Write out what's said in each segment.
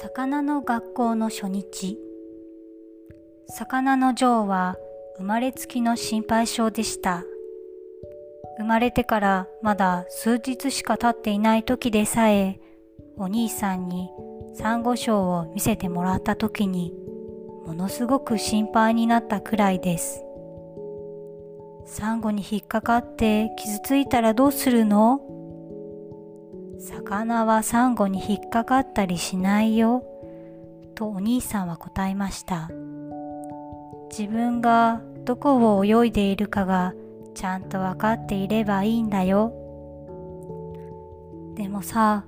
魚の学校の初日。魚のジョーは生まれつきの心配性でした。生まれてからまだ数日しか経っていない時でさえお兄さんにサンゴ礁を見せてもらった時にものすごく心配になったくらいです。サンゴに引っかかって傷ついたらどうするの？魚はサンゴに引っかかったりしないよ。とお兄さんは答えました。自分がどこを泳いでいるかがちゃんと分かっていればいいんだよ。でもさ、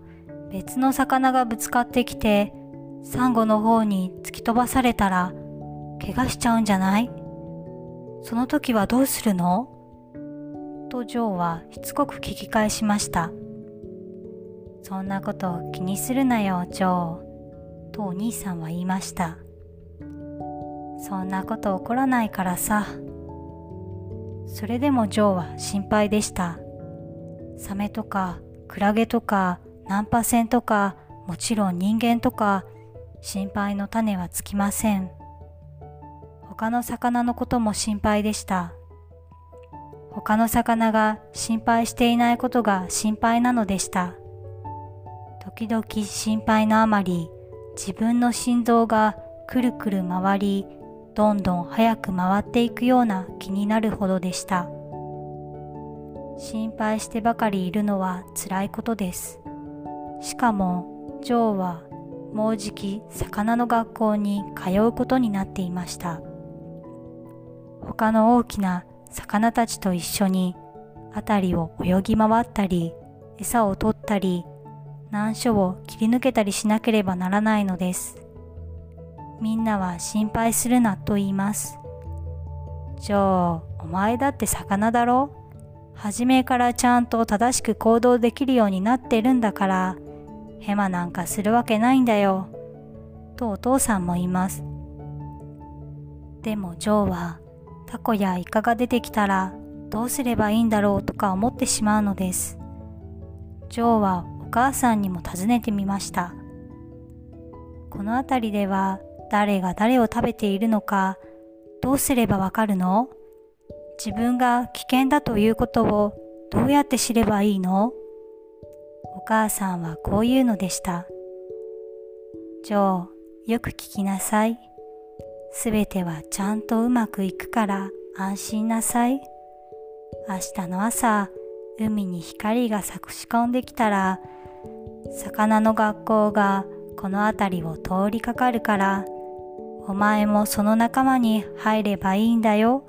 別の魚がぶつかってきて、サンゴの方に突き飛ばされたら、怪我しちゃうんじゃない？その時はどうするの？とジョーはしつこく聞き返しました。そんなことを気にするなよ、ジョー。とお兄さんは言いました。そんなこと起こらないからさ。それでもジョーは心配でした。サメとかクラゲとかナンパ船とかもちろん人間とか心配の種はつきません。他の魚のことも心配でした。他の魚が心配していないことが心配なのでした。時々心配のあまり自分の心臓がくるくる回りどんどん早く回っていくような気になるほどでした。心配してばかりいるのは辛いことです。しかもジョーはもうじき魚の学校に通うことになっていました。他の大きな魚たちと一緒に辺りを泳ぎ回ったり餌を取ったり難所を切り抜けたりしなければならないのです。みんなは心配するなと言います。ジョー、お前だって魚だろ初めからちゃんと正しく行動できるようになってるんだから、ヘマなんかするわけないんだよ。とお父さんも言います。でもジョーはタコやイカが出てきたらどうすればいいんだろう？とか思ってしまうのです。ジョーは母さんにも尋ねてみました。この辺りでは誰が誰を食べているのかどうすればわかるの？自分が危険だということをどうやって知ればいいの？お母さんはこういうのでした。ジョー、よく聞きなさい。すべてはちゃんとうまくいくから安心なさい。明日の朝、海に光が差し込んできたら、魚の学校がこの辺りを通りかかるから、お前もその仲間に入ればいいんだよ。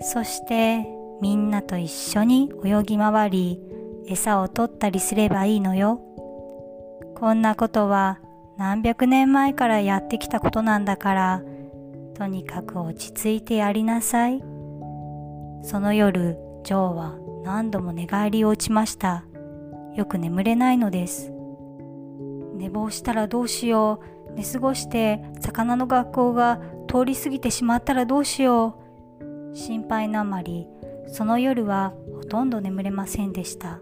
そしてみんなと一緒に泳ぎ回り、餌を取ったりすればいいのよ。こんなことは何百年前からやってきたことなんだから、とにかく落ち着いてやりなさい。その夜、ジョーは何度も寝返りを打ちました。よく眠れないのです。寝坊したらどうしよう。寝過ごして魚の学校が通り過ぎてしまったらどうしよう。心配のあまり、その夜はほとんど眠れませんでした。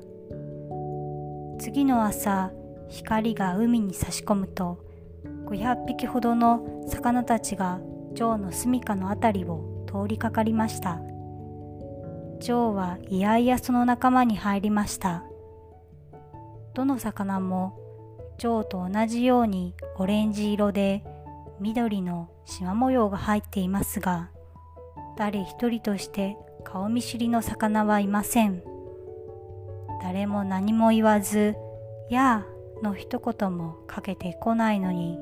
次の朝、光が海に差し込むと、500匹ほどの魚たちがジョーの住処の辺りを通りかかりました。ジョーはいやいやその仲間に入りました。どの魚も蝶と同じようにオレンジ色で緑の縞模様が入っていますが誰一人として顔見知りの魚はいません。誰も何も言わず「やあ」の一言もかけてこないのに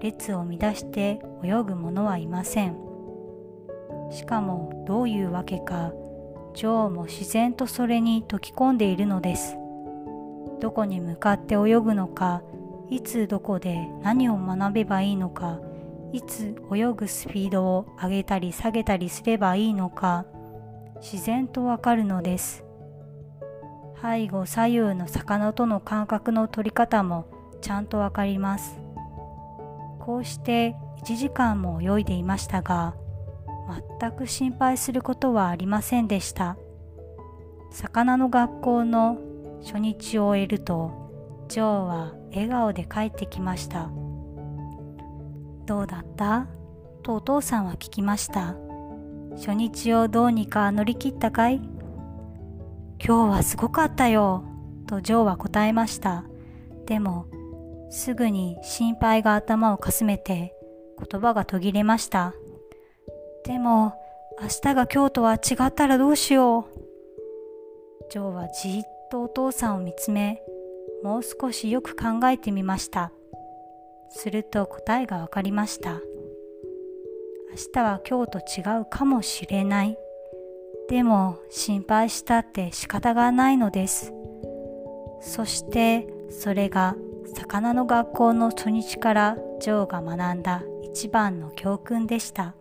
列を乱して泳ぐ者はいません。しかもどういうわけか女王も自然とそれに溶き込んでいるのです。どこに向かって泳ぐのかいつどこで何を学べばいいのかいつ泳ぐスピードを上げたり下げたりすればいいのか自然とわかるのです。背後左右の魚との感覚の取り方もちゃんとわかります。こうして1時間も泳いでいましたが全く心配することはありませんでした。魚の学校の初日を終えるとジョーは笑顔で帰ってきました。どうだった？とお父さんは聞きました。初日をどうにか乗り切ったかい？今日はすごかったよ。とジョーは答えました。でもすぐに心配が頭をかすめて言葉が途切れました。でも明日が今日とは違ったらどうしよう。ジョーはじっとお父さんを見つめもう少しよく考えてみました。すると答えがわかりました。明日は今日と違うかもしれない。でも心配したって仕方がないのです。そしてそれが魚の学校の初日からジョーが学んだ一番の教訓でした。